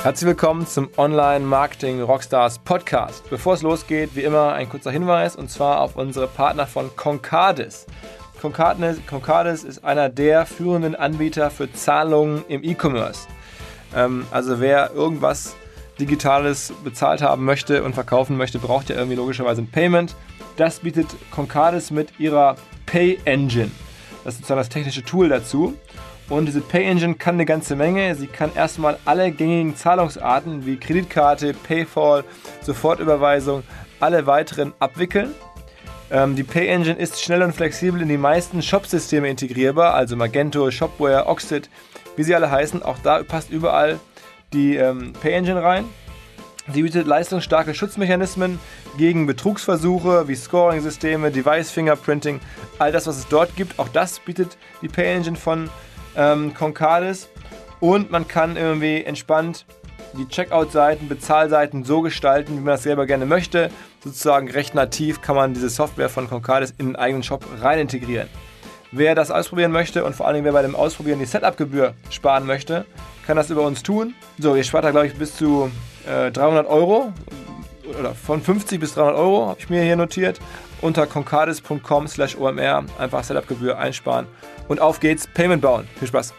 Herzlich willkommen zum Online Marketing Rockstars Podcast. Bevor es losgeht, wie immer ein kurzer Hinweis und zwar auf unsere Partner von Concardis. Concardis, Concardis ist einer der führenden Anbieter für Zahlungen im E-Commerce. Ähm, also wer irgendwas Digitales bezahlt haben möchte und verkaufen möchte, braucht ja irgendwie logischerweise ein Payment. Das bietet Concardis mit ihrer Pay Engine. Das ist sozusagen das technische Tool dazu. Und diese Pay Engine kann eine ganze Menge. Sie kann erstmal alle gängigen Zahlungsarten wie Kreditkarte, Payfall, Sofortüberweisung, alle weiteren abwickeln. Ähm, die Pay Engine ist schnell und flexibel in die meisten Shop-Systeme integrierbar, also Magento, Shopware, Oxid, wie sie alle heißen. Auch da passt überall die ähm, Pay Engine rein. Sie bietet leistungsstarke Schutzmechanismen gegen Betrugsversuche wie Scoring-Systeme, Device-Fingerprinting, all das, was es dort gibt. Auch das bietet die Pay Engine von ähm, Concardis. Und man kann irgendwie entspannt die Checkout-Seiten, Bezahlseiten so gestalten, wie man das selber gerne möchte. Sozusagen recht nativ kann man diese Software von Concardis in den eigenen Shop rein integrieren. Wer das ausprobieren möchte und vor allem wer bei dem Ausprobieren die Setup-Gebühr sparen möchte, kann das über uns tun. So, ihr spart da glaube ich bis zu äh, 300 Euro oder von 50 bis 300 Euro habe ich mir hier notiert. Unter concardis.com slash omr einfach Setup-Gebühr einsparen und auf geht's, Payment bauen. Viel Spaß!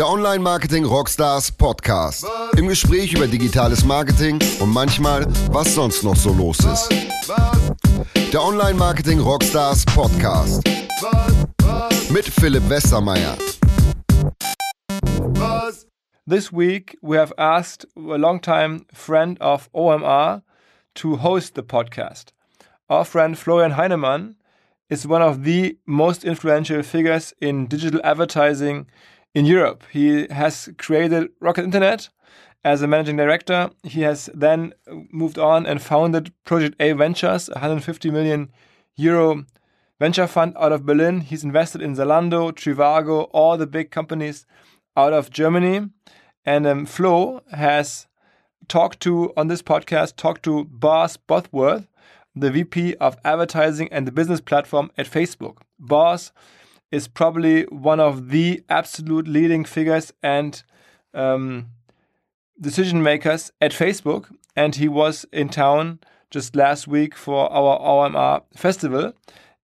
Der Online Marketing Rockstars Podcast. Im Gespräch über digitales Marketing und manchmal, was sonst noch so los ist. Der Online Marketing Rockstars Podcast. Mit Philipp Westermeier. This week we have asked a long-time friend of OMR to host the podcast. Our friend Florian Heinemann is one of the most influential figures in digital advertising in Europe. He has created Rocket Internet as a managing director. He has then moved on and founded Project A Ventures, a 150 million euro venture fund out of Berlin. He's invested in Zalando, Trivago, all the big companies out of Germany. And um, Flo has talked to, on this podcast, talked to Boz Bosworth, the VP of advertising and the business platform at Facebook. Boz is probably one of the absolute leading figures and um, decision makers at Facebook. And he was in town just last week for our OMR festival.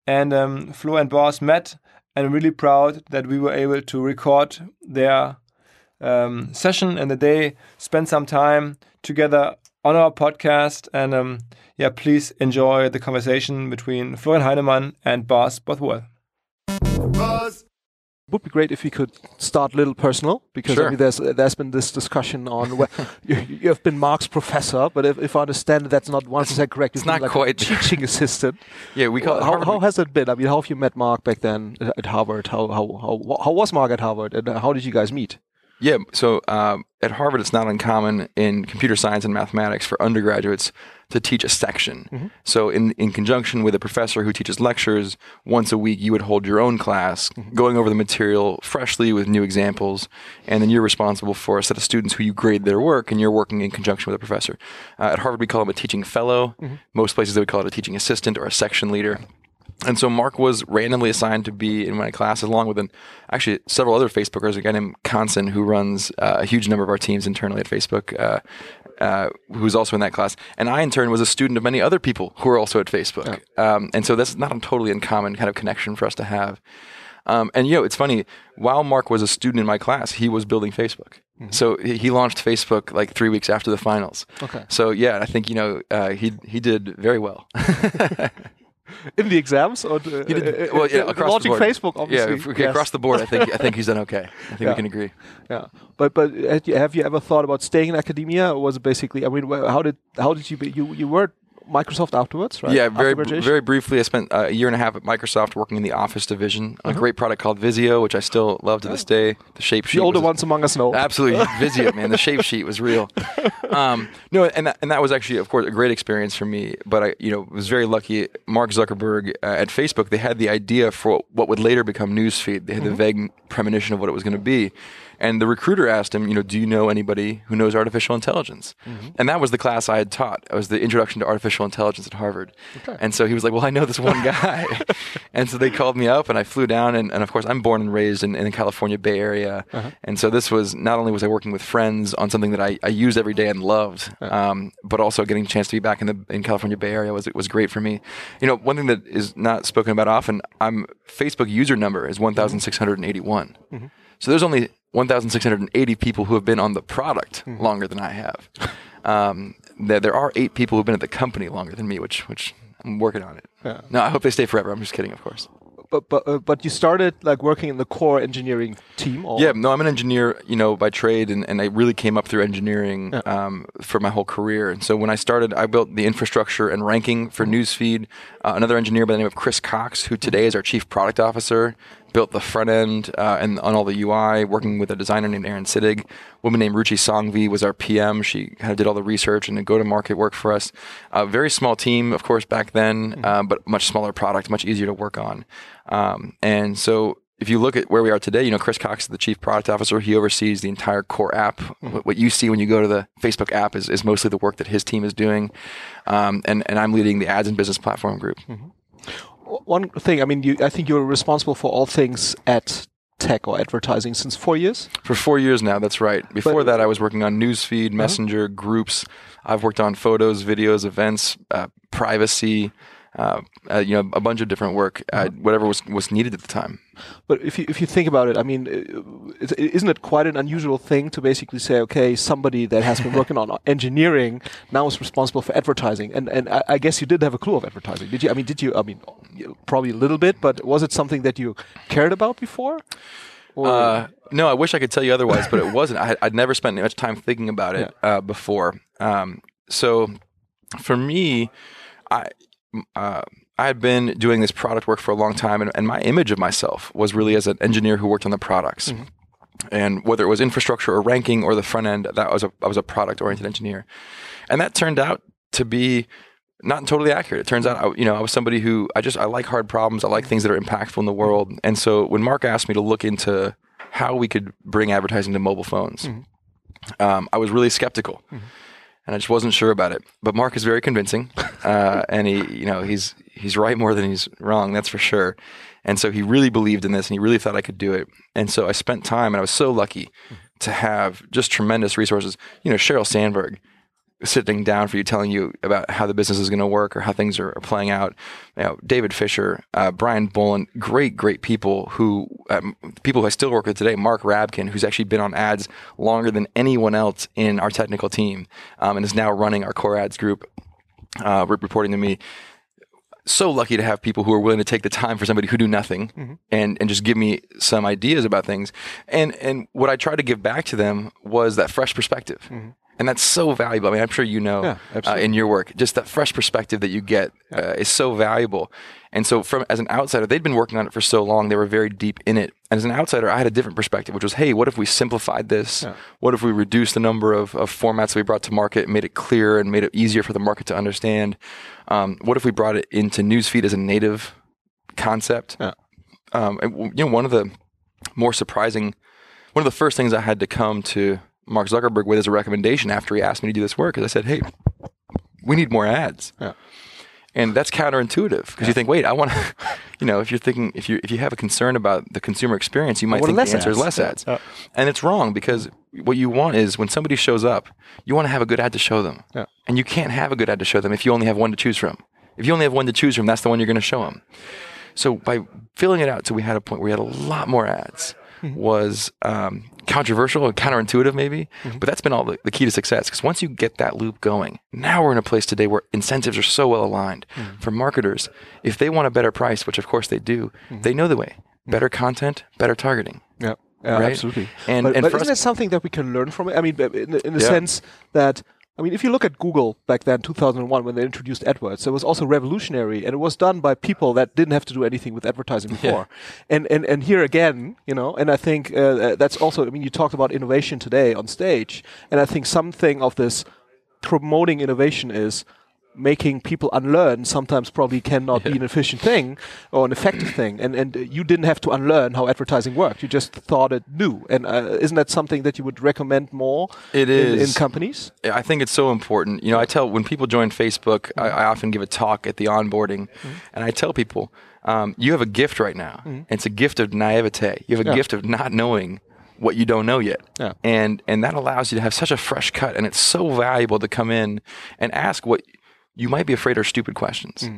And um, Flo and Boz met, and really proud that we were able to record their um, session and that day, spend some time together on our podcast. And um, yeah, please enjoy the conversation between Florian Heinemann and Boz Bothwell. Buzz. would be great if we could start a little personal because Sure. I mean, there's there's been this discussion on where you, you have been Mark's professor, but if, if I understand that's not one percent correct. It's not like quite. a teaching assistant. Yeah, we call it how, how has it been? I mean, how have you met Mark back then at- at Harvard? How how how how was Mark at Harvard, and how did you guys meet? Yeah, so um, at Harvard, it's not uncommon in computer science and mathematics for undergraduates to teach a section. So, in, in conjunction with a professor who teaches lectures, once a week you would hold your own class, going over the material freshly with new examples, and then you're responsible for a set of students who you grade their work, and you're working in conjunction with a professor. Uh, at Harvard, we call them a teaching fellow. Most places they would call it a teaching assistant or a section leader. And so Mark was randomly assigned to be in my class along with an, actually several other Facebookers, a guy named Conson who runs uh, a huge number of our teams internally at Facebook, uh, uh, who's also in that class. And I, in turn, was a student of many other people who are also at Facebook. Um, and so that's not a totally uncommon kind of connection for us to have. Um, and you know, it's funny. While Mark was a student in my class, he was building Facebook. So he he launched Facebook like three weeks after the finals. Okay. So yeah, I think you know uh, he he did very well. In the exams, or uh, did, uh, well, yeah, across launching the board. Facebook, obviously. Yeah, okay, yes. across the board, I think I think he's done okay. I think Yeah. we can agree. Yeah, but but you, have you ever thought about staying in academia, or was it basically? I mean, how did how did you be, you you were Microsoft afterwards, right? Yeah, very very briefly. I spent uh, a year and a half at Microsoft working in the Office division. Uh-huh. A great product called Visio, which I still love to this day. The shape sheet. The older ones among us know. Absolutely, Visio, man. The shape sheet was real. Um, no, and that, and that was actually, of course, a great experience for me. But I, you know, was very lucky. Mark Zuckerberg uh, at Facebook, they had the idea for what would later become Newsfeed. They had the vague premonition of what it was going to be, And the recruiter asked him, you know, do you know anybody who knows artificial intelligence? Mm-hmm. And that was the class I had taught. It was the introduction to artificial intelligence at Harvard. And so he was like, well, I know this one guy. and so they called me up and I flew down. And, and of course, I'm born and raised in, in the California Bay Area. Uh-huh. And so this was not only was I working with friends on something that I, I used every day and loved, uh-huh. um, but also getting a chance to be back in the in California Bay Area was was great for me. You know, one thing that is not spoken about often, I'm Facebook user number is 1,681. Mm-hmm. So there's only 1,680 people who have been on the product longer than I have. Um, there, there are eight people who've been at the company longer than me, which which I'm working on it. No, I hope they stay forever. I'm just kidding, of course. But but uh, but you started like working in the core engineering team. Or? Yeah, no, I'm an engineer, you know, by trade, and, and I really came up through engineering um, for my whole career. And so when I started, I built the infrastructure and ranking for Newsfeed. Uh, another engineer by the name of Chris Cox, who today is our chief product officer, built the front end uh, and on all the UI, working with a designer named Aaron Sittig. A woman named Ruchi Sanghvi was our PM. She kind of did all the research and the go-to-market work for us. A very small team, of course, back then, uh, but much smaller product, much easier to work on. Um, and so if you look at where we are today, you know, Chris Cox is the chief product officer. He oversees the entire core app. What, what you see when you go to the Facebook app is, is mostly the work that his team is doing. Um, and, and I'm leading the ads and business platform group. One thing, I mean, you, I think you're responsible for all things at tech or advertising since four years. For four years now, that's right. Before that, I was working on newsfeed, messenger, groups. I've worked on photos, videos, events, uh, privacy, uh, uh, you know, a bunch of different work, uh, whatever was, was needed at the time. But if you if you think about it, I mean, is- isn't it quite an unusual thing to basically say, okay, somebody that has been working on engineering now is responsible for advertising, and and I, I guess you did have a clue of advertising, did you? I mean, did you? I mean, probably a little bit, but was it something that you cared about before? Or, Uh, no, I wish I could tell you otherwise, but it wasn't. I, I'd never spent much time thinking about it uh, before. Um, so for me, I uh, I had been doing this product work for a long time, and, and my image of myself was really as an engineer who worked on the products. And whether it was infrastructure or ranking or the front end, that was a I was a product oriented engineer, and that turned out to be not totally accurate. It turns out, I, you know, I was somebody who I just I like hard problems. I like things that are impactful in the world. And so when Mark asked me to look into how we could bring advertising to mobile phones, um, I was really skeptical, and I just wasn't sure about it. But Mark is very convincing, uh, and he, you know, he's he's right more than he's wrong. That's for sure. And so he really believed in this, and he really thought I could do it. And so I spent time, and I was so lucky to have just tremendous resources. You know, Sheryl Sandberg sitting down for you, telling you about how the business is going to work or how things are, are playing out. You know, David Fischer, uh, Brian Boland, great, great people who um, people who I still work with today. Mark Rabkin, who's actually been on ads longer than anyone else in our technical team, um, and is now running our core ads group, uh, re- reporting to me. So lucky to have people who are willing to take the time for somebody who do nothing and, and just give me some ideas about things. And and what I tried to give back to them was that fresh perspective. And that's so valuable. I mean, I'm sure you know Yeah, uh, in your work, just that fresh perspective that you get uh, is so valuable. And so, from as an outsider, they'd been working on it for so long; they were very deep in it. And as an outsider, I had a different perspective, which was, "Hey, what if we simplified this? What if we reduced the number of, of formats we brought to market, made it clear, and made it easier for the market to understand? Um, what if we brought it into newsfeed as a native concept? Yeah. Um, and, you know, one of the more surprising, one of the first things I had to come to Mark Zuckerberg with as a recommendation after he asked me to do this work is I said, "Hey, we need more ads." Yeah. And that's counterintuitive because you think, wait, I want to, you know, if you're thinking, if you if you have a concern about the consumer experience, you might want think less the answer is ads. less Yeah. ads, and it's wrong because what you want is when somebody shows up, you want to have a good ad to show them, Yeah. and you can't have a good ad to show them if you only have one to choose from. If you only have one to choose from, that's the one you're going to show them. So by filling it out, so we had a point where we had a lot more ads. Was um, controversial and counterintuitive, maybe, mm-hmm. but that's been all the, the key to success. Because once you get that loop going, now we're in a place today where incentives are so well aligned mm-hmm. for marketers. If they want a better price, which of course they do, mm-hmm. they know the way: better content, better targeting. Yeah, yeah Right? absolutely. And- but, and but for isn't us- it something that we can learn from it? I mean, in the, in the Yeah. sense that I mean, if you look at Google back then, 2001, when they introduced AdWords, it was also revolutionary, and it was done by people that didn't have to do anything with advertising before. And and and here again, you know, and I think uh, uh, that's also. I mean, you talked about innovation today on stage, and I think something of this promoting innovation is making people unlearn sometimes probably cannot be an efficient thing or an effective thing. And and you didn't have to unlearn how advertising worked. You just thought it new. And uh, isn't that something that you would recommend more? It in, in companies. I think it's so important. You know, I tell when people join Facebook, I, I often give a talk at the onboarding, and I tell people, um, you have a gift right now. And it's a gift of naivete. You have a Yeah. gift of not knowing what you don't know yet, Yeah. and and that allows you to have such a fresh cut, and it's so valuable to come in and ask what you might be afraid are stupid questions.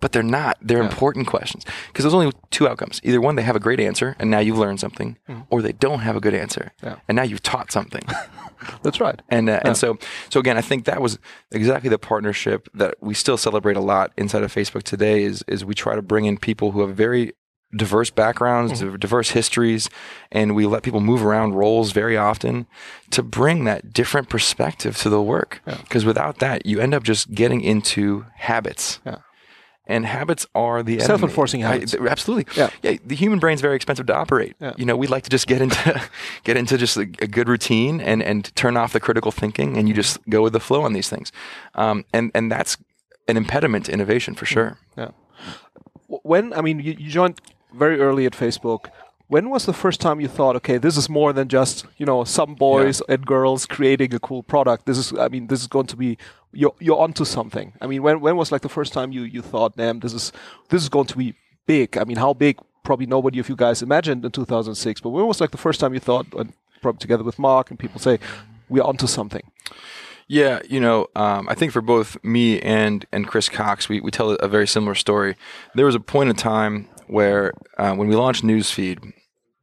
But they're not. They're important questions because there's only two outcomes. Either one, they have a great answer and now you've learned something, or they don't have a good answer Yeah. and now you've taught something. That's right. And uh, and so so again, I think that was exactly the partnership that we still celebrate a lot inside of Facebook today. Is is we try to bring in people who have very diverse backgrounds, diverse histories, and we let people move around roles very often to bring that different perspective to the work. Because without that, you end up just getting into habits. Yeah. And habits are the. Self-enforcing I- habits. th- absolutely. Yeah. Yeah. The human brain's very expensive to operate. Yeah. You know, we'd like to just get into get into just a, a good routine and and turn off the critical thinking, and you just go with the flow on these things. Um, and and that's an impediment to innovation for sure. Yeah. When I mean, you, you joined very early at Facebook. When was the first time you thought, okay, this is more than just you know some boys and girls creating a cool product. This is, I mean, this is going to be you're you're onto something. I mean, when when was like the first time you you thought, damn, this is this is going to be big. I mean, how big? Probably nobody of you guys imagined in 2006. But when was like the first time you thought, and probably together with Mark and people say, we're onto something. Yeah, you know, um, I think for both me and and Chris Cox, we, we tell a very similar story. There was a point in time where uh, when we launched Newsfeed,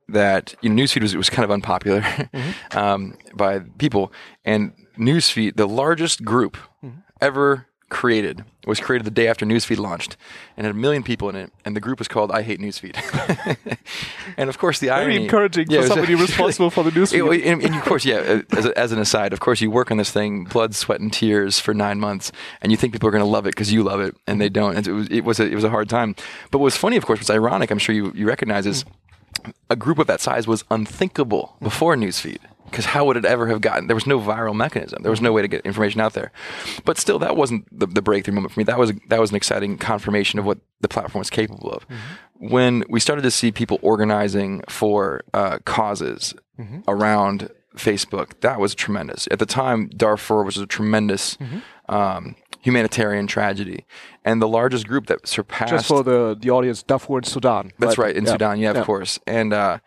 that you know Newsfeed was was kind of unpopular um, by people, and Newsfeed, the largest group ever created, was created the day after Newsfeed launched, and had a million people in it, and the group was called "I Hate Newsfeed." and of course, the irony encouraging for somebody responsible for the newsfeed. It- and, and of course, yeah. As, as an aside, of course, you work on this thing, blood, sweat, and tears for nine months, and you think people are going to love it because you love it, and they don't. And it was it was a, it was a hard time. But what was funny, of course, what's ironic, I'm sure you you recognize is a group of that size was unthinkable before Newsfeed. Because how would it ever have gotten? There was no viral mechanism. There was no way to get information out there. But still, that wasn't the, the breakthrough moment for me. That was that was an exciting confirmation of what the platform was capable of. When we started to see people organizing for uh, causes around Facebook, that was tremendous. At the time, Darfur was a tremendous um, humanitarian tragedy, and the largest group that surpassed Just for the, the audience, Darfur in Sudan. that's right, in Yeah. Sudan, yeah, of course. And uh,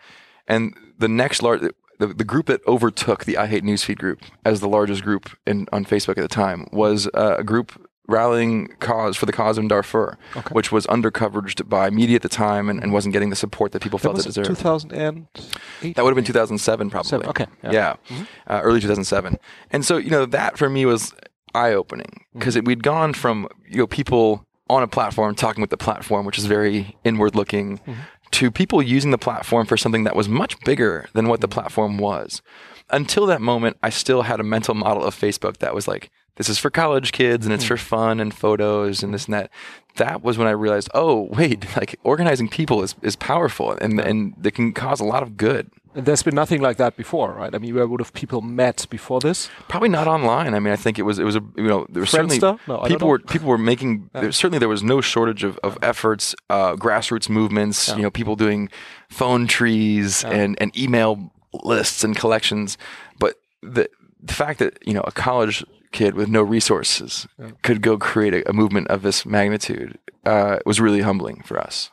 and the next large, the, the group that overtook the I Hate Newsfeed group as the largest group in on Facebook at the time was uh, a group rallying cause for the cause in Darfur, which was undercoveraged by media at the time and, and wasn't getting the support that people That felt it deserved. 2008. That would have been 2007, probably. Seven, okay, yeah. Yeah, Uh, early 2007. And so, you know, that for me was eye opening because mm-hmm. we'd gone from, you know, people on a platform talking with the platform, which is very inward looking, mm-hmm. to people using the platform for something that was much bigger than what the mm-hmm. platform was. Until that moment, I still had a mental model of Facebook that was like, this is for college kids and it's for fun and photos and this and that. That was when I realized, oh, wait, like organizing people is, is powerful and, and it can cause a lot of good. And there's been nothing like that before, right? I mean, where would have people met before this? Probably not online. I mean, I think it was it was a you know there was certainly? No, people were people were making there, certainly there was no shortage of, of efforts, uh, grassroots movements. You know, people doing phone trees and and email lists and collections. But the the fact that you know a college kid with no resources could go create a, a movement of this magnitude uh, was really humbling for us.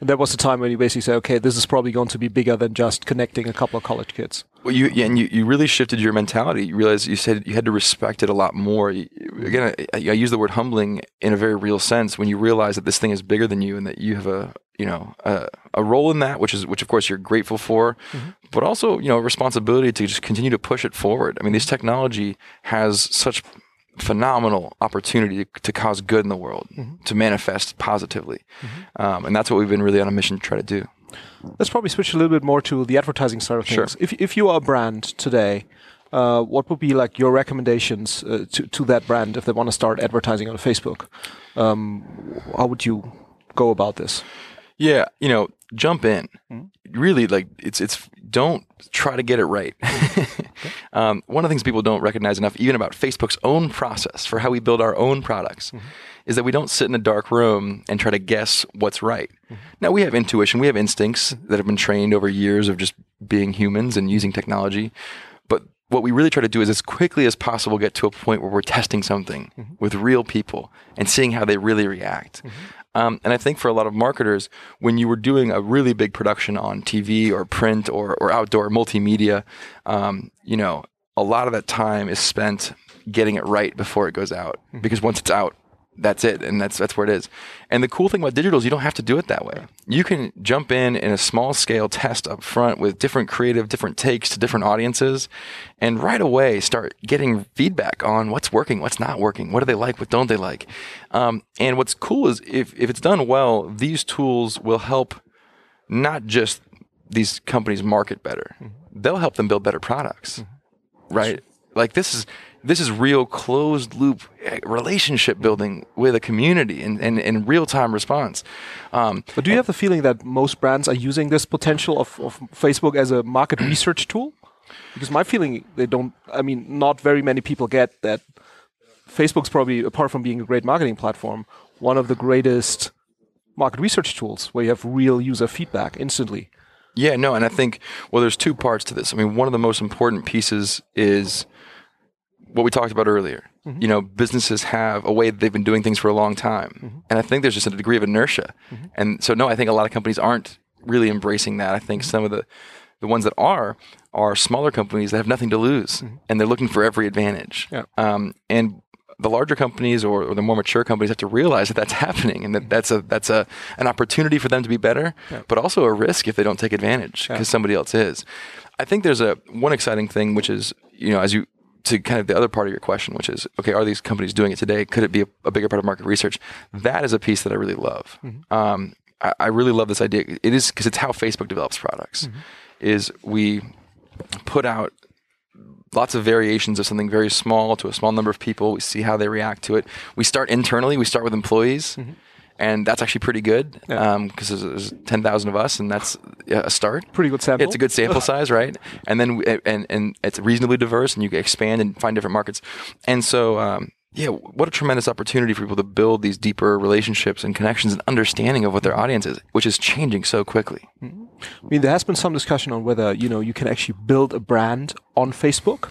And there was a time when you basically say, okay, this is probably going to be bigger than just connecting a couple of college kids. Well, you yeah, and you, you really shifted your mentality. You realized you said you had to respect it a lot more. You, again, I, I use the word humbling in a very real sense when you realize that this thing is bigger than you and that you have a you know a, a role in that, which is which of course you're grateful for, mm-hmm. but also you know a responsibility to just continue to push it forward. I mean, this technology has such phenomenal opportunity to, to cause good in the world, to manifest positively, um, and that's what we've been really on a mission to try to do. Let's probably switch a little bit more to the advertising side of Sure. things. If, if you are a brand today, uh, what would be like your recommendations uh, to, to that brand if they want to start advertising on Facebook? Um, how would you go about this? Yeah, you know, jump in. Hmm? Really, like it's it's don't try to get it right. Hmm. um, one of the things people don't recognize enough, even about Facebook's own process for how we build our own products, hmm. is that we don't sit in a dark room and try to guess what's right. Hmm. Now, we have intuition, we have instincts that have been trained over years of just being humans and using technology. But what we really try to do is as quickly as possible get to a point where we're testing something with real people and seeing how they really react. Um, and I think for a lot of marketers, when you were doing a really big production on TV or print or, or outdoor multimedia, um, you know, a lot of that time is spent getting it right before it goes out. Because once it's out, that's it, and that's that's where it is. And the cool thing about digital is you don't have to do it that way. You can jump in in a small scale test up front with different creative, different takes to different audiences, and right away start getting feedback on what's working, what's not working, what do they like, what don't they like. Um, and what's cool is if if it's done well, these tools will help not just these companies market better, they'll help them build better products, right? Like this is this is real closed loop eh, relationship building with a community and, and, and real time response. Um, But do you have the feeling that most brands are using this potential of, of Facebook as a market research tool? Because my feeling, they don't. I mean, not very many people get that. Facebook's probably, apart from being a great marketing platform, one of the greatest market research tools where you have real user feedback instantly. Yeah, no, and I think well, there's two parts to this. I mean, one of the most important pieces is what we talked about earlier. Mm-hmm. You know, businesses have a way that they've been doing things for a long time, mm-hmm. and I think there's just a degree of inertia. Mm-hmm. And so, no, I think a lot of companies aren't really embracing that. I think some of the the ones that are are smaller companies that have nothing to lose, and they're looking for every advantage. Yeah. Um, and the larger companies or, or the more mature companies have to realize that that's happening and that that's a that's a an opportunity for them to be better, but also a risk if they don't take advantage because somebody else is. I think there's a one exciting thing which is you know as you to kind of the other part of your question, which is okay, are these companies doing it today? Could it be a, a bigger part of market research? That is a piece that I really love. Mm-hmm. Um, I, I really love this idea. It is because it's how Facebook develops products. Mm-hmm. Is we put out lots of variations of something very small to a small number of people. We see how they react to it. We start internally. We start with employees, mm-hmm. And that's actually pretty good because there's, there's ten thousand of us, and that's a start. Pretty good sample. It's a good sample size, right? And then and and it's reasonably diverse, and you can expand and find different markets. And so, um, yeah, what a tremendous opportunity for people to build these deeper relationships and connections and understanding of what their audience is, which is changing so quickly. I mean, there has been some discussion on whether you know you can actually build a brand on Facebook.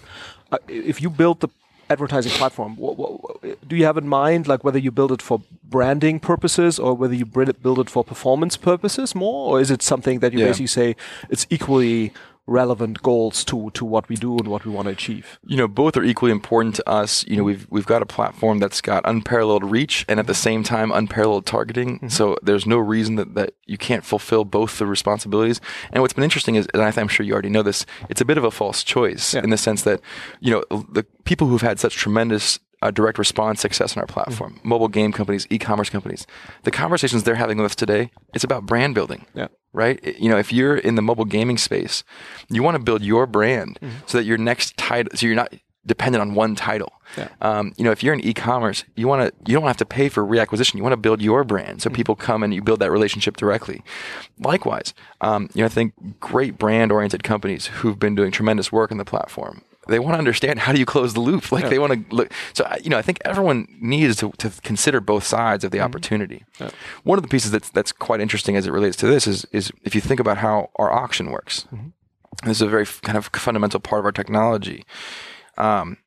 Uh, if you build the advertising platform, what, what, do you have in mind like whether you build it for branding purposes or whether you build it, build it for performance purposes more, or is it something that you Yeah. basically say it's equally relevant goals to to what we do and what we want to achieve? you know both are equally important to us. You know we've we've got a platform that's got unparalleled reach and at the same time unparalleled targeting. So there's no reason that, that you can't fulfill both the responsibilities. And what's been interesting is and I- i'm sure you already know this it's a bit of a false choice in the sense that you know the people who've had such tremendous uh, direct response success on our platform mobile game companies e-commerce companies the conversations they're having with us today it's about brand building. Yeah. Right? You know, if you're in the mobile gaming space, you want to build your brand Mm-hmm. so that your next title, so you're not dependent on one title. Yeah. Um, you know, if you're in e-commerce, you want to, you don't have to pay for reacquisition. You want to build your brand Mm-hmm. so people come and you build that relationship directly. Likewise, um, you know, I think great brand-oriented companies who've been doing tremendous work in the platform. They want to understand how do you close the loop. Like they want to look. So you know, I think everyone needs to, to consider both sides of the mm-hmm. opportunity. One of the pieces that's that's quite interesting as it relates to this is is if you think about how our auction works. Mm-hmm. This is a very f- kind of fundamental part of our technology. Um,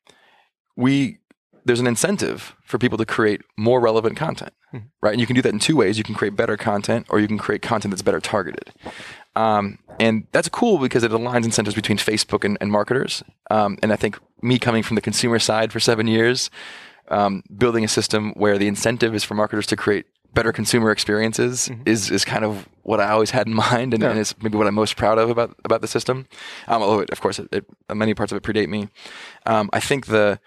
we there's an incentive for people to create more relevant content, mm-hmm. right? And you can do that in two ways. You can create better content, or you can create content that's better targeted. Um, and that's cool because it aligns incentives between Facebook and, and marketers. Um, and I think me coming from the consumer side for seven years, um, building a system where the incentive is for marketers to create better consumer experiences is, is kind of what I always had in mind, and, and it's maybe what I'm most proud of about about the system. Um, although, it, of course, it, it, many parts of it predate me. Um, I think the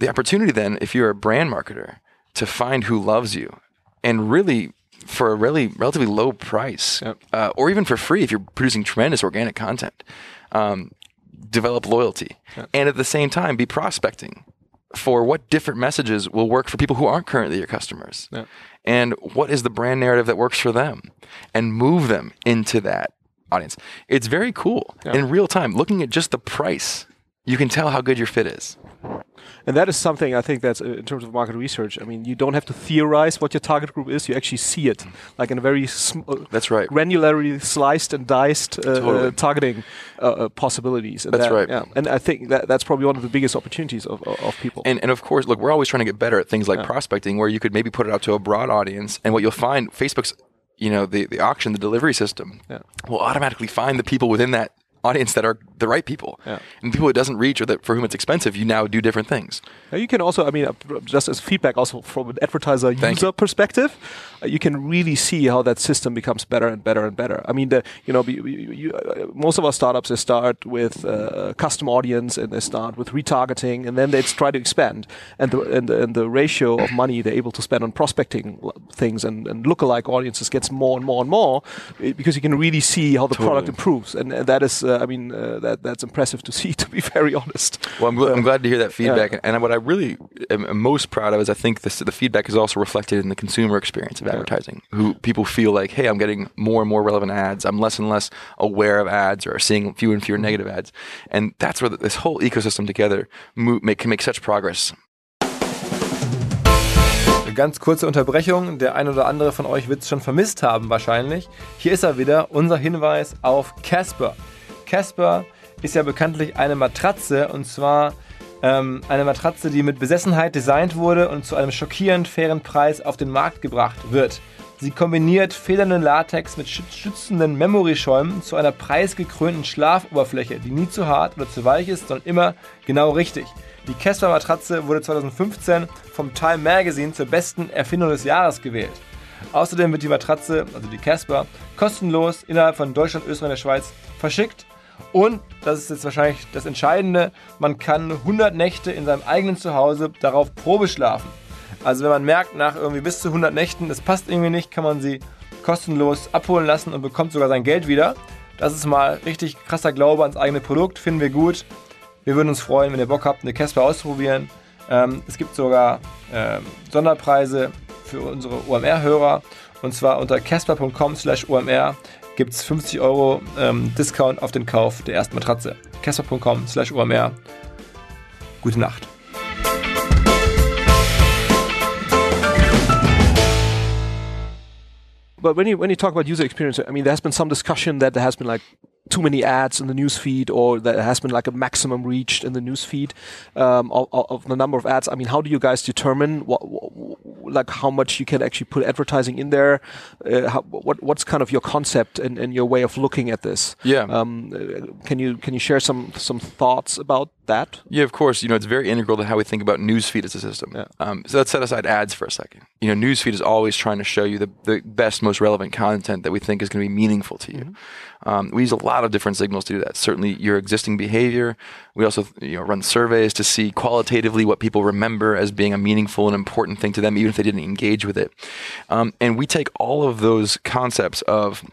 the opportunity then, if you're a brand marketer, to find who loves you, and really for a really relatively low price, uh, or even for free if you're producing tremendous organic content, um, develop loyalty, and at the same time be prospecting for what different messages will work for people who aren't currently your customers, and what is the brand narrative that works for them, and move them into that audience. It's very cool in real time. Looking at just the price, you can tell how good your fit is. And that is something I think that's uh, in terms of market research. I mean, you don't have to theorize what your target group is; you actually see it, like in a very sm- uh, That's right. granularly sliced and diced uh, Totally. uh, targeting uh, uh, possibilities. And That's that- right. Yeah, and I think that that's probably one of the biggest opportunities of, of, people. And, and of course, look, we're always trying to get better at things like prospecting, where you could maybe put it out to a broad audience. And what you'll find, Facebook's, you know, the, the auction, the delivery system, Yeah. will automatically find the people within that audience that are the right people. Yeah. And people it doesn't reach or that for whom it's expensive, you now do different things. Uh, You can also, I mean, uh, just as feedback, also from an advertiser Thank user you. perspective, uh, you can really see how that system becomes better and better and better. I mean, the, you know, you, you, uh, most of our startups they start with uh, custom audience and they start with retargeting, and then they try to expand. And the and the, and the ratio of money they're able to spend on prospecting things and, and lookalike audiences gets more and more and more eh, because you can really see how the product improves, and, and that is, uh, I mean, uh, that that's impressive to see. To be very honest. Well, I'm, gl- I'm glad to hear that feedback. And what I really am, am most proud of is I think this, the feedback is also reflected in the consumer experience of advertising. Who people feel like, hey, I'm getting more and more relevant ads. I'm less and less aware of ads or seeing fewer and fewer negative ads. And that's where this whole ecosystem together mo- make, can make such progress. Eine ganz kurze Unterbrechung. Der ein oder andere von euch wird es schon vermisst haben wahrscheinlich. Hier ist er wieder, unser Hinweis auf Casper. Casper ist ja bekanntlich eine Matratze und zwar ähm, eine Matratze, die mit Besessenheit designt wurde und zu einem schockierend fairen Preis auf den Markt gebracht wird. Sie kombiniert federnden Latex mit schütz- schützenden Memory-Schäumen zu einer preisgekrönten Schlafoberfläche, die nie zu hart oder zu weich ist, sondern immer genau richtig. Die Casper Matratze wurde 2015 vom Time Magazine zur besten Erfindung des Jahres gewählt. Außerdem wird die Matratze, also die Casper, kostenlos innerhalb von Deutschland, Österreich und der Schweiz verschickt. Und, das ist jetzt wahrscheinlich das Entscheidende, man kann 100 Nächte in seinem eigenen Zuhause darauf Probe schlafen. Also wenn man merkt, nach irgendwie bis zu 100 Nächten, das passt irgendwie nicht, kann man sie kostenlos abholen lassen und bekommt sogar sein Geld wieder. Das ist mal richtig krasser Glaube ans eigene Produkt, finden wir gut. Wir würden uns freuen, wenn ihr Bock habt, eine Casper auszuprobieren. Ähm, es gibt sogar ähm, Sonderpreise für unsere OMR-Hörer. Und zwar unter casper.com slash OMR gibt es 50 Euro ähm, Discount auf den Kauf der ersten Matratze. casper.com slash OMR. Gute Nacht. But when you when you talk about user experience, I mean, there has been some discussion that there has been like too many ads in the news feed, or there has been like a maximum reached in the news feed um, of, of the number of ads. I mean, how do you guys determine what like how much you can actually put advertising in there? Uh, how, what what's kind of your concept and, and your way of looking at this? Yeah. Um, uh, can you can you share some some thoughts about that? Yeah, of course. You know, it's very integral to how we think about newsfeed as a system. Yeah. Um, so let's set aside ads for a second. You know, newsfeed is always trying to show you the, the best, most relevant content that we think is going to be meaningful to you. Um, we use a lot of different signals to do that. Certainly, your existing behavior. We also, you know, run surveys to see qualitatively what people remember as being a meaningful and important thing to them, even if they didn't engage with it. Um, and we take all of those concepts of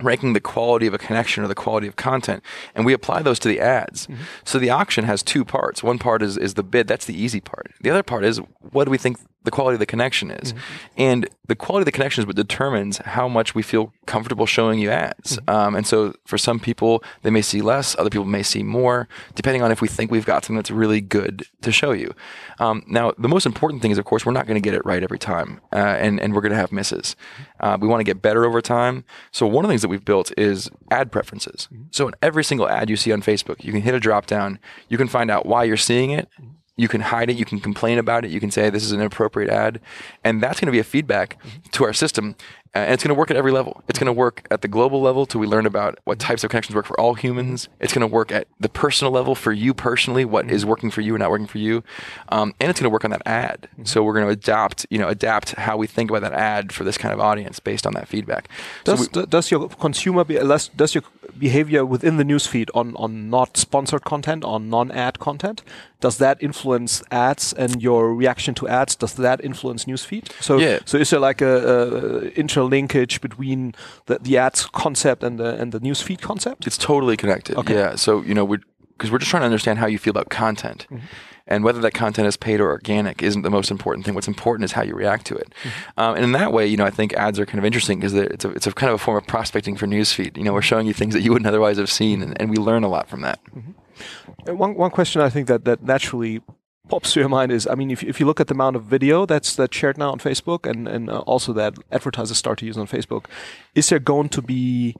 ranking the quality of a connection or the quality of content. And we apply those to the ads. Mm-hmm. So the auction has two parts. One part is, is the bid. That's the easy part. The other part is what do we think the quality of the connection is. And the quality of the connection is what determines how much we feel comfortable showing you ads. Um, and so for some people they may see less other people may see more depending on if we think we've got something that's really good to show you. Um, now the most important thing is of course we're not going to get it right every time uh, and, and we're going to have misses. Uh, we want to get better over time. So one of the things that we've built is ad preferences. So in every single ad you see on facebook you can hit a drop down. You can find out why you're seeing it you can hide it you can complain about it you can say this is an inappropriate ad and that's going to be a feedback to our system uh, and it's going to work at every level. It's going to work at the global level till we learn about what types of connections work for all humans. It's going to work at the personal level for you personally, what is working for you and not working for you, um, and it's going to work on that ad. So we're going to adapt, you know, adapt how we think about that ad for this kind of audience based on that feedback. So Does, we- does your consumer be, less- does your behavior within the newsfeed on, on not sponsored content, on non-ad content, does that influence ads and your reaction to ads? Does that influence newsfeed? So, Yeah. so is there like a, a interlinkage between the, the ads concept and the and the newsfeed concept? It's totally connected. Okay. Yeah. So you know, we're because we're just trying to understand how you feel about content. And whether that content is paid or organic isn't the most important thing. What's important is how you react to it. Mm-hmm. Um, and in that way, you know, I think ads are kind of interesting because it's a, it's a kind of a form of prospecting for newsfeed. You know, we're showing you things that you wouldn't otherwise have seen, and, and we learn a lot from that. Uh, One one question I think that that naturally pops to your mind is, I mean, if if you look at the amount of video that's that's shared now on Facebook, and and uh, also that advertisers start to use on Facebook, is there going to be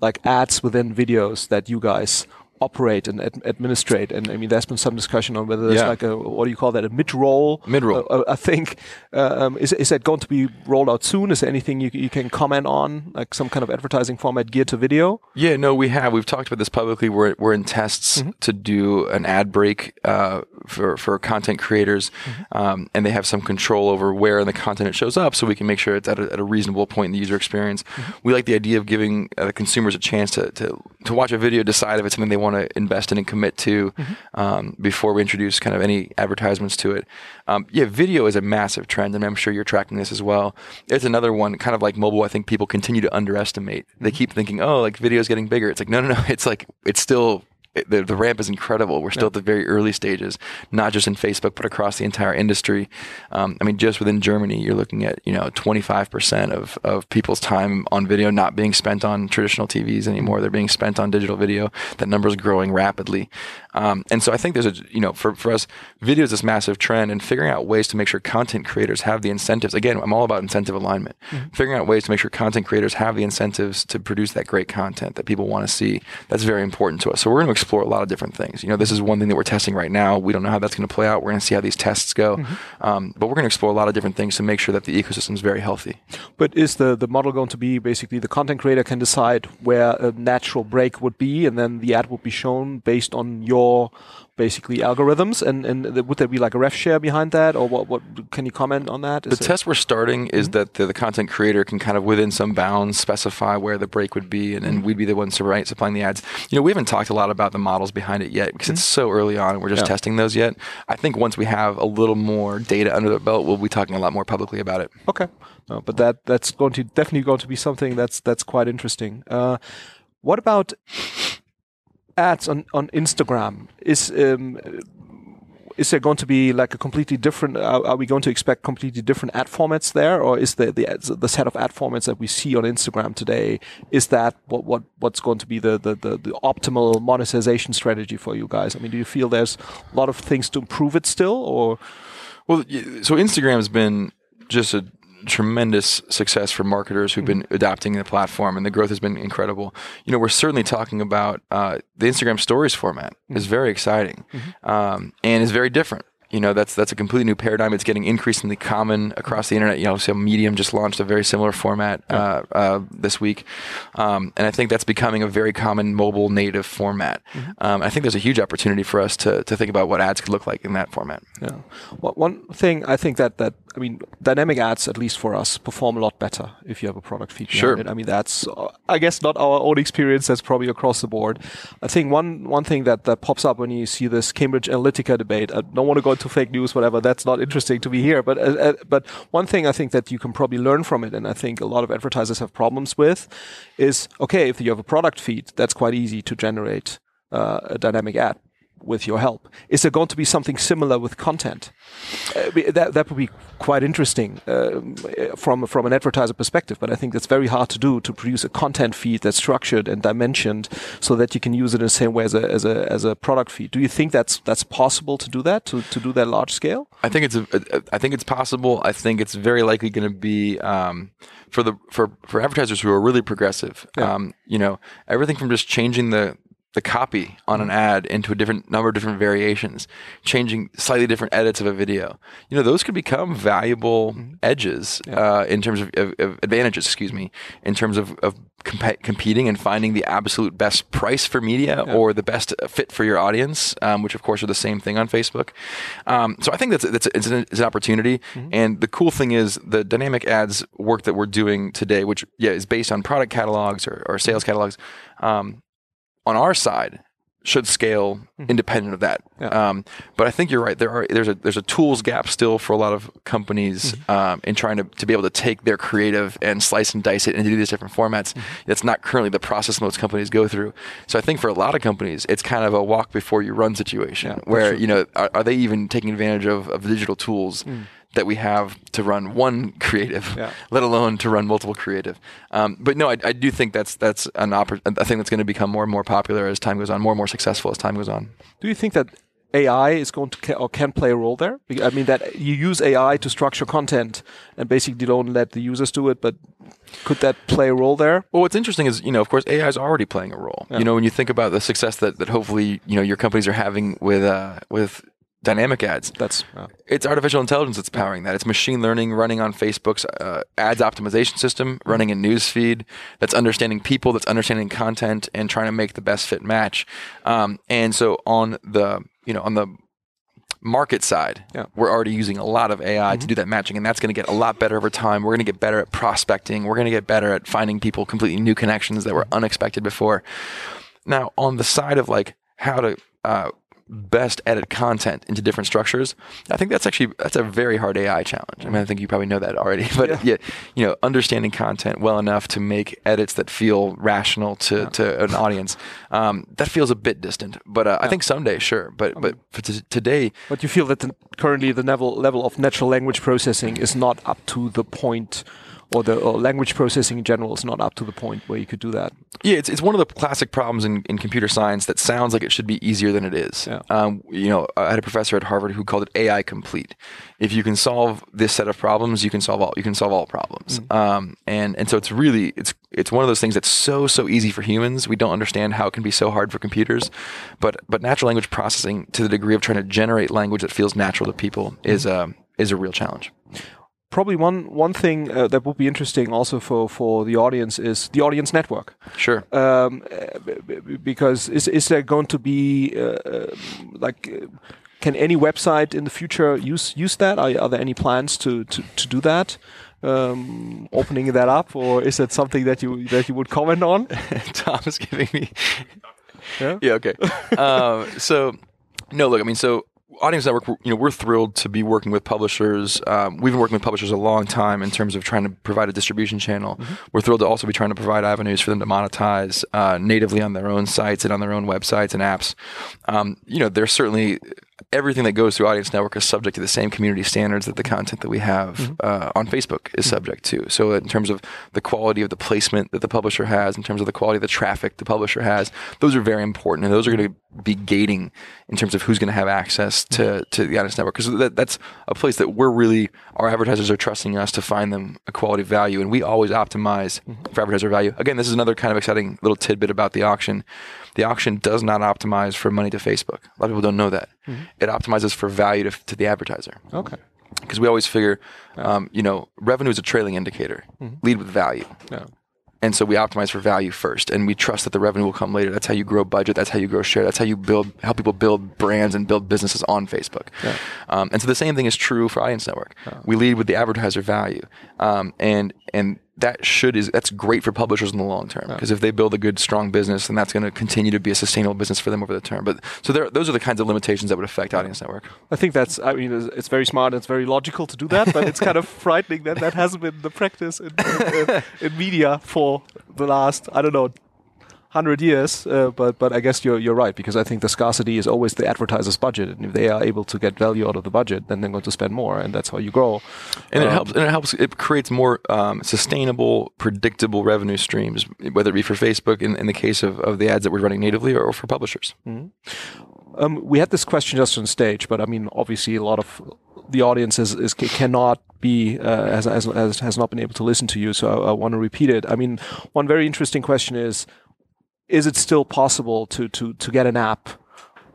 like ads within videos that you guys operate and ad- administrate? And I mean, there's been some discussion on whether there's Yeah. like a what do you call that, a mid-roll? Mid-roll. Uh, I think. Um, is is that going to be rolled out soon? Is there anything you you can comment on, like some kind of advertising format geared to video? Yeah, no, we have. We've talked about this publicly. We're, we're in tests to do an ad break uh, for, for content creators, um, and they have some control over where in the content it shows up so we can make sure it's at a, at a reasonable point in the user experience. We like the idea of giving uh, the consumers a chance to, to, to watch a video, decide if it's something they want to invest in and commit to um, before we introduce kind of any advertisements to it. Um, yeah, video is a massive trend, and I'm sure you're tracking this as well. It's another one, kind of like mobile. I think people continue to underestimate. They keep thinking, "Oh, like video is getting bigger." It's like, no, no, no. It's like it's still the, the ramp is incredible. We're still at the very early stages, not just in Facebook, but across the entire industry. Um, I mean, just within Germany, you're looking at you know 25% of of people's time on video not being spent on traditional TVs anymore. They're being spent on digital video. That number is growing rapidly, um, and so I think there's a you know for for us, video is this massive trend, and figuring out ways to make sure content creators have the incentives. Again, I'm all about incentive alignment. Figuring out ways to make sure content creators have the incentives to produce that great content that people want to see. That's very important to us. So we're going to explore a lot of different things. You know, this is one thing that we're testing right now. We don't know how that's going to play out. We're going to see how these tests go, um, but we're going to explore a lot of different things to make sure that the ecosystem is very healthy. But is the, the model going to be basically the content creator can decide where a natural break would be, and then the ad would be shown based on your basically algorithms? And and would there be like a rev share behind that, or what? What can you comment on that? The it- test we're starting is hmm? that the, the content creator can kind of within some bounds specify where the break would be, and then hmm. we'd be the ones to write, supplying the ads. You know, we haven't talked a lot about the models behind it yet because hmm? it's so early on and we're just Yeah. testing those yet. I think once we have a little more data under the belt, we'll be talking a lot more publicly about it. Okay, no, but that that's going to definitely going to be something that's that's quite interesting. Uh, what about ads on on Instagram? Is um, is there going to be like a completely different? Are, are we going to expect completely different ad formats there, or is the the the set of ad formats that we see on Instagram today is that what what what's going to be the the the, the optimal monetization strategy for you guys? I mean, do you feel there's a lot of things to improve it still, or Well, so Instagram has been just a tremendous success for marketers who've been adopting the platform, and the growth has been incredible. You know, we're certainly talking about uh, the Instagram Stories format is very exciting um, and is very different. You know, that's that's a completely new paradigm. It's getting increasingly common across the internet. You know, so Medium just launched a very similar format uh, uh, this week, um, and I think that's becoming a very common mobile native format. Um, I think there's a huge opportunity for us to to think about what ads could look like in that format. Yeah. Well, one thing I think that that I mean, dynamic ads, at least for us, perform a lot better if you have a product feature. Sure. It. I mean, that's uh, I guess not our own experience. That's probably across the board. I think one one thing that that pops up when you see this Cambridge Analytica debate. I don't want to go into fake news, whatever. That's not interesting to be here. But uh, uh, but one thing I think that you can probably learn from it, and I think a lot of advertisers have problems with, is okay if you have a product feed, that's quite easy to generate uh, a dynamic ad with your help. Is there going to be something similar with content? Uh, that that would be quite interesting uh, from from an advertiser perspective. But I think that's very hard to do to produce a content feed that's structured and dimensioned so that you can use it in the same way as a as a as a product feed. Do you think that's that's possible to do that to to do that large scale? I think it's a, I think it's possible. I think it's very likely going to be um, for the for for advertisers who are really progressive. Um, you know, everything from just changing the the copy on an ad into a different number of different variations, changing slightly different edits of a video. You know, those could become valuable edges uh, in terms of, of, of advantages. Excuse me, in terms of, of comp- competing and finding the absolute best price for media or the best fit for your audience, um, which of course are the same thing on Facebook. Um, so I think that's that's it's an, it's an opportunity. And the cool thing is the dynamic ads work that we're doing today, which yeah is based on product catalogs or, or sales catalogs. Um, on our side, should scale independent of that. Yeah. Um, but I think you're right. There are there's a there's a tools gap still for a lot of companies um, in trying to, to be able to take their creative and slice and dice it into these different formats. That's not currently the process most companies go through. So I think for a lot of companies, it's kind of a walk before you run situation Yeah, where true. you know are, are they even taking advantage of, of digital tools that we have to run one creative, Yeah. let alone to run multiple creative. Um, but no, I, I do think that's that's an oppor- a thing that's going to become more and more popular as time goes on, more and more successful as time goes on. Do you think that AI is going to ca- or can play a role there? I mean, that you use AI to structure content and basically don't let the users do it, but could that play a role there? Well, what's interesting is, you know, of course, AI is already playing a role. You know, when you think about the success that, that hopefully, you know, your companies are having with uh, with dynamic ads, That's uh, it's artificial intelligence that's powering that. It's machine learning running on Facebook's uh, ads optimization system, running a news feed that's understanding people, that's understanding content, and trying to make the best fit match. Um, and so on the you know on the market side, Yeah. we're already using a lot of AI to do that matching, and that's going to get a lot better over time. We're going to get better at prospecting. We're going to get better at finding people completely new connections that were unexpected before. Now, on the side of like how to uh, best edit content into different structures, I think that's actually that's a very hard AI challenge. I mean, I think you probably know that already, but yeah, you know, understanding content well enough to make edits that feel rational to, to an audience, um, that feels a bit distant. But uh, I think someday, sure. But but for t- today, But you feel that the, currently the level level of natural language processing is not up to the point, or the or language processing in general is not up to the point where you could do that. Yeah, it's, it's one of the classic problems in, in computer science that sounds like it should be easier than it is. Yeah. Um, you know, I had a professor at Harvard who called it AI complete. If you can solve this set of problems, you can solve all you can solve all problems. Um, and and so it's really it's it's one of those things that's so so easy for humans. We don't understand how it can be so hard for computers. But but natural language processing to the degree of trying to generate language that feels natural to people is a is a real challenge. Probably one one thing uh, that would be interesting also for for the audience is the audience network. Sure. um, uh, because is is there going to be uh, uh, like uh, can any website in the future use use that? Are, are there any plans to to, to do that? Um, opening that up, or is that something that you that you would comment on? Tom is giving me. Yeah? Yeah. Okay. um, so, no, look. I mean, so Audience Network. You know, we're thrilled to be working with publishers. Um, we've been working with publishers a long time in terms of trying to provide a distribution channel. We're thrilled to also be trying to provide avenues for them to monetize uh, natively on their own sites and on their own websites and apps. Um, you know, there's certainly everything that goes through Audience Network is subject to the same community standards that the content that we have uh, on Facebook is subject to. So, in terms of the quality of the placement that the publisher has, in terms of the quality of the traffic the publisher has, those are very important, and those are going to be gating in terms of who's going to have access to to the Audience Network because that, that's a place that we're really our advertisers are trusting us to find them a quality value, and we always optimize mm-hmm. for advertiser value. Again, this is another kind of exciting little tidbit about the auction. The auction does not optimize for money to Facebook. A lot of people don't know that. Mm-hmm. It optimizes for value to, to the advertiser Okay. because we always figure, um, you know, revenue is a trailing indicator. Mm-hmm. Lead with value. Yeah. And so we optimize for value first, and we trust that the revenue will come later. That's how you grow budget. That's how you grow share. That's how you build, help people build brands and build businesses on Facebook. Um, and so the same thing is true for Audience Network. We lead with the advertiser value, um, and and that should is that's great for publishers in the long term because if they build a good strong business, then that's going to continue to be a sustainable business for them over the term. But so there, those are the kinds of limitations that would affect Audience Network. I think that's. I mean, it's, very smart. and It's very logical to do that, but it's kind of frightening that that hasn't been the practice in, in, in, in media for the last I don't know hundred years. Uh, but but I guess you're you're right because I think the scarcity is always the advertiser's budget, and if they are able to get value out of the budget, then they're going to spend more, and that's how you grow. and it Um, helps and it helps it creates more um, sustainable predictable revenue streams whether it be for facebook in, in the case of, of the ads that we're running natively or, for publishers Um, we had this question just on stage, but I mean, obviously, a lot of the audience is, is cannot be uh, has, has has has not been able to listen to you. So I, I want to repeat it. I mean, one very interesting question is: Is it still possible to to to get an app?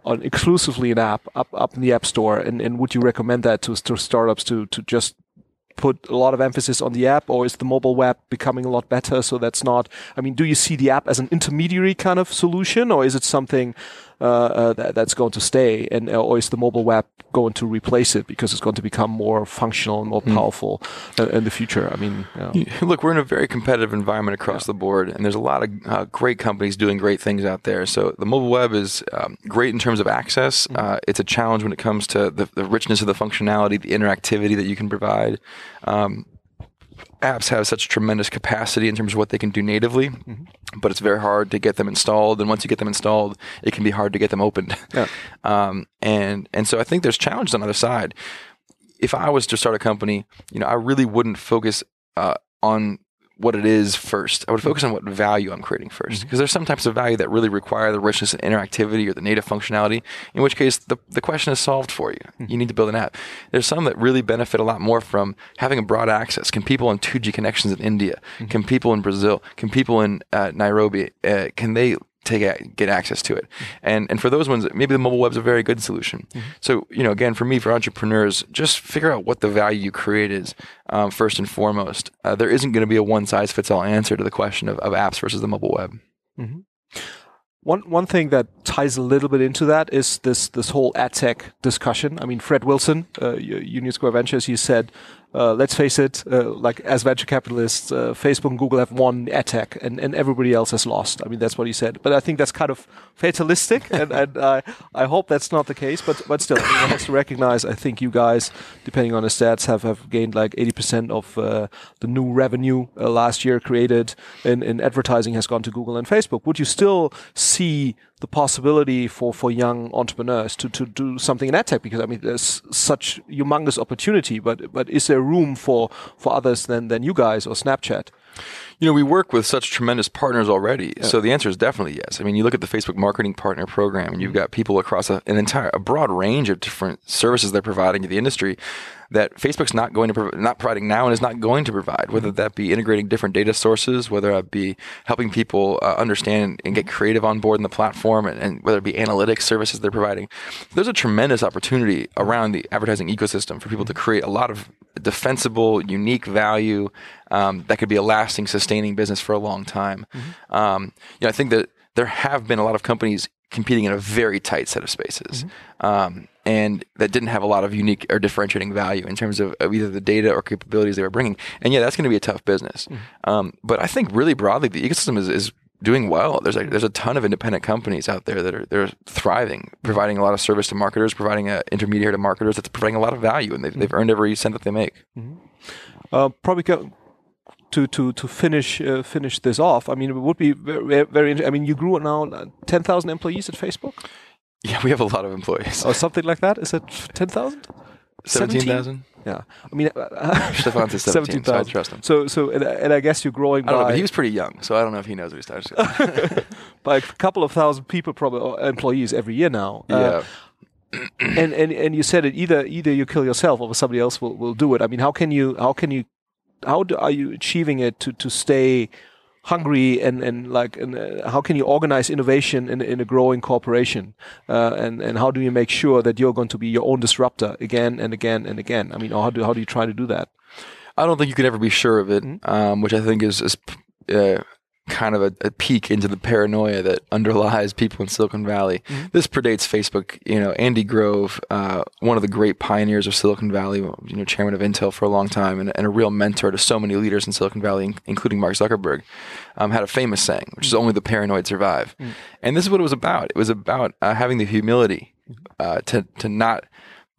On exclusively an app up up in the app store, and, and would you recommend that to, to startups to to just put a lot of emphasis on the app, or is the mobile web becoming a lot better? So that's not. I mean, do you see the app as an intermediary kind of solution, or is it something that, that's going to stay, and uh, or is the mobile web going to replace it because it's going to become more functional and more Hmm. powerful uh, in the future? I mean, yeah. Look, we're in a very competitive environment across the board, and there's a lot of uh, great companies doing great things out there. So the mobile web is um, great in terms of access. Uh, it's a challenge when it comes to the, the richness of the functionality, the interactivity that you can provide. Um, apps have such tremendous capacity in terms of what they can do natively, but it's very hard to get them installed. And once you get them installed, it can be hard to get them opened. Yeah. Um, and and so I think there's challenges on the other side. If I was to start a company, you know, I really wouldn't focus uh, on what it is first. I would focus on what value I'm creating first, because there's some types of value that really require the richness and interactivity or the native functionality. In which case, the the question is solved for you. You need to build an app. There's some that really benefit a lot more from having a broad access. Can people on 2G connections in India? Can people in Brazil? Can people in uh, Nairobi? Uh, can they take a, get access to it. And and for those ones, maybe the mobile web's a very good solution. So you know, again, for me, for entrepreneurs, just figure out what the value you create is um, first and foremost. Uh, there isn't going to be a one size fits all answer to the question of, of apps versus the mobile web. One one thing that ties a little bit into that is this this whole ad tech discussion. I mean, Fred Wilson, uh, Union Square Ventures, he said, uh, "Let's face it, uh, like as venture capitalists, uh, Facebook and Google have won ad tech, and, and everybody else has lost." I mean, that's what he said. But I think that's kind of fatalistic, and, and I I hope that's not the case. But but still, I mean, has to recognize. I think you guys, depending on the stats, have have gained like eighty percent of uh, the new revenue uh, last year created in, in advertising has gone to Google and Facebook. Would you still see the possibility for, for young entrepreneurs to, to do something in ad tech? Because I mean, there's such humongous opportunity, but but is there room for, for others than, than you guys or Snapchat? You know, we work with such tremendous partners already. So the answer is definitely yes. I mean, you look at the Facebook Marketing Partner Program, and you've mm-hmm. got people across a, an entire, a broad range of different services they're providing to the industry that Facebook's not going to, prov- not providing now and is not going to provide, whether that be integrating different data sources, whether that be helping people uh, understand and get creative on board in the platform, and, and whether it be analytics services they're providing. There's a tremendous opportunity around the advertising ecosystem for people to create a lot of defensible, unique value um, that could be a lasting, sustaining business for a long time. Um, you know, I think that there have been a lot of companies competing in a very tight set of spaces, um, and that didn't have a lot of unique or differentiating value in terms of, of either the data or capabilities they were bringing. And yeah, that's going to be a tough business. Um, but I think really broadly, the ecosystem is, is doing well. There's like there's a ton of independent companies out there that are they're thriving, providing a lot of service to marketers, providing an intermediary to marketers that's providing a lot of value, and they've, they've earned every cent that they make. Uh, probably to to to finish uh, finish this off. I mean, it would be very very. int- I mean, you grew now uh, ten thousand employees at Facebook Yeah, we have a lot of employees. or something like that. Is it ten thousand? Seventeen thousand. Yeah, I mean, uh, Stefan says 17, so I 17,000. trust him. So, so, and, and I guess you're growing I don't know, but he was pretty young, so I don't know if he knows what he started. by a couple of thousand people, probably or employees every year now. Uh, yeah. and, and and you said it either either you kill yourself or somebody else will, will do it. I mean, how can you how can you how do, are you achieving it to to stay hungry and and like and uh, how can you organize innovation in in a growing corporation uh, and and how do you make sure that you're going to be your own disruptor again and again and again? I mean, how do how do you try to do that? I don't think you can ever be sure of it, um, which I think is, is uh, kind of a, a peek into the paranoia that underlies people in Silicon Valley. This predates Facebook. You know, Andy Grove, uh, one of the great pioneers of Silicon Valley, you know, chairman of Intel for a long time, and, and a real mentor to so many leaders in Silicon Valley, in- including Mark Zuckerberg, um, had a famous saying, which is "Only the paranoid survive." And this is what it was about. It was about uh, having the humility uh, to to not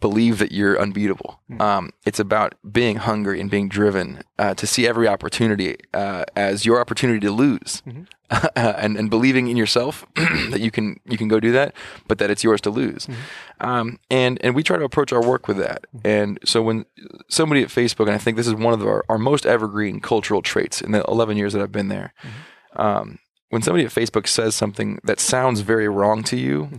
believe that you're unbeatable. Um, it's about being hungry and being driven uh, to see every opportunity uh, as your opportunity to lose, and and believing in yourself that you can you can go do that, but that it's yours to lose. Um, and and we try to approach our work with that. And so when somebody at Facebook, and I think this is one of our, our most evergreen cultural traits in the 11 years that I've been there. Um, when somebody at Facebook says something that sounds very wrong to you,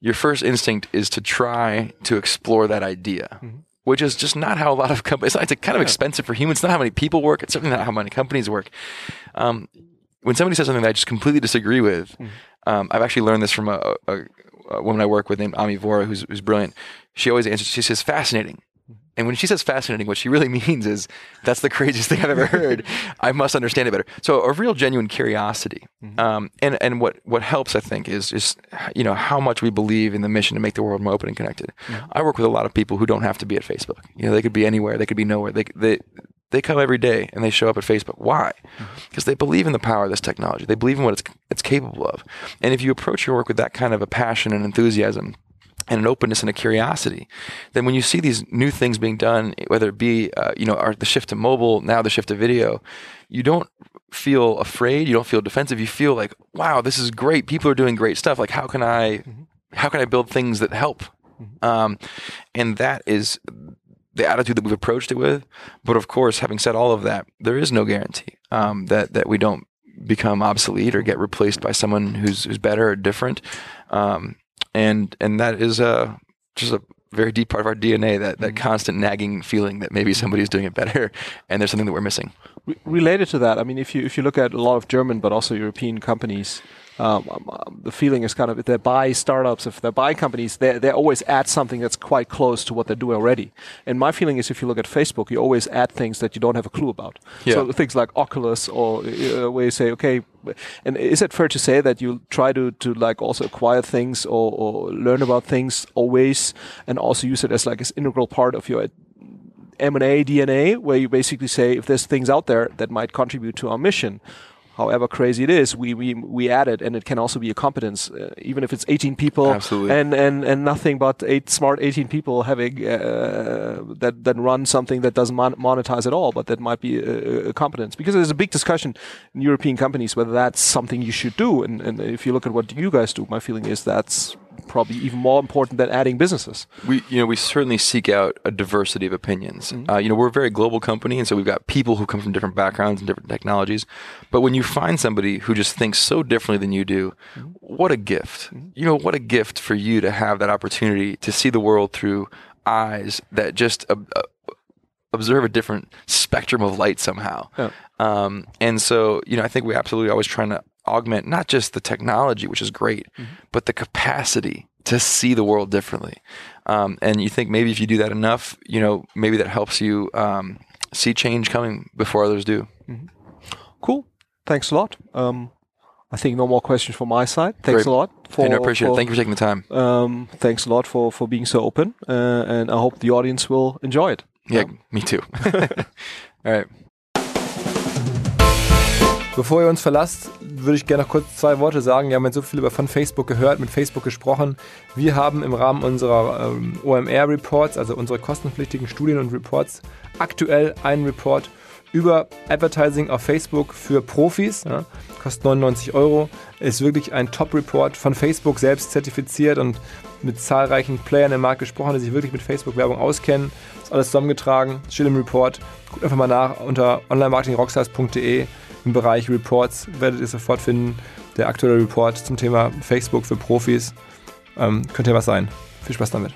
your first instinct is to try to explore that idea, which is just not how a lot of companies. It's, it's kind of expensive for humans. It's not how many people work. It's certainly not how many companies work. Um, when somebody says something that I just completely disagree with, um, I've actually learned this from a, a, a woman I work with named Ami Vora, who's, who's brilliant. She always answers. She says, "Fascinating." And when she says fascinating, what she really means is that's the craziest thing I've ever heard. I must understand it better. So a real genuine curiosity. Mm-hmm. Um, and, and what, what helps, I think, is just, you know, how much we believe in the mission to make the world more open and connected. Mm-hmm. I work with a lot of people who don't have to be at Facebook. You know, they could be anywhere. They could be nowhere. They, they, they come every day and they show up at Facebook. Why? Because mm-hmm. they believe in the power of this technology. They believe in what it's, it's capable of. And if you approach your work with that kind of a passion and enthusiasm, and an openness and a curiosity, then when you see these new things being done, whether it be uh, you know our, the shift to mobile, now the shift to video, you don't feel afraid, you don't feel defensive. You feel like, wow, this is great. People are doing great stuff. Like, how can I, mm-hmm. how can I build things that help? Mm-hmm. Um, and that is the attitude that we've approached it with. But of course, having said all of that, there is no guarantee um, that that we don't become obsolete or get replaced by someone who's who's better or different. Um, and and that is a just a very deep part of our DNA that that mm-hmm. constant nagging feeling that maybe somebody's doing it better and there's something that we're missing. Re- related to that, I mean, if you if you look at a lot of German but also European companies, um, um, um, the feeling is kind of if they buy startups, if they buy companies, they they always add something that's quite close to what they do already. And my feeling is, if you look at Facebook, you always add things that you don't have a clue about. Yeah. So things like Oculus, or uh, where you say, okay, and is it fair to say that you try to to like also acquire things or, or learn about things always, and also use it as like an integral part of your M&A DNA, where you basically say if there's things out there that might contribute to our mission, however crazy it is, we we, we add it, and it can also be a competence, uh, even if it's 18 people, Absolutely. and and and nothing but eight smart 18 people having uh, that that run something that doesn't mon- monetize at all, but that might be a, a, competence. Because there's a big discussion in European companies whether that's something you should do, and and if you look at what you guys do, my feeling is that's probably even more important than adding businesses. We, you know, we certainly seek out a diversity of opinions. Mm-hmm. Uh, you know, we're a very global company, and so we've got people who come from different backgrounds and different technologies. But when you find somebody who just thinks so differently than you do, mm-hmm. what a gift! Mm-hmm. You know, what a gift for you to have that opportunity to see the world through eyes that just uh, uh, observe a different spectrum of light somehow. Yeah. Um, and so, you know, I think we absolutely always trying to augment not just the technology, which is great, mm-hmm. but the capacity to see the world differently. Um, and you think maybe if you do that enough, you know, maybe that helps you um, see change coming before others do. Mm-hmm. Cool. Thanks a lot. Um, I think no more questions from my side. Thanks great. a lot. For, hey, no, appreciate for, it. Thank you for taking the time. Um, thanks a lot for, for being so open. Uh, and I hope the audience will enjoy it. Yeah, me too. All right. Bevor ihr uns verlasst, würde ich gerne noch kurz zwei Worte sagen. Wir haben jetzt so viel über von Facebook gehört, mit Facebook gesprochen. Wir haben im Rahmen unserer ähm, OMR-Reports, also unsere kostenpflichtigen Studien und Reports, aktuell einen Report über Advertising auf Facebook für Profis. Ja, kostet 99 Euro. Ist wirklich ein Top-Report von Facebook selbst zertifiziert und mit zahlreichen Playern im Markt gesprochen, die sich wirklich mit Facebook-Werbung auskennen. Ist alles zusammengetragen, steht im Report. Guckt einfach mal nach unter onlinemarketingrockstars.de im Bereich Reports werdet ihr sofort finden. Der aktuelle Report zum Thema Facebook für Profis. Ähm, könnte ja was sein. Viel Spaß damit.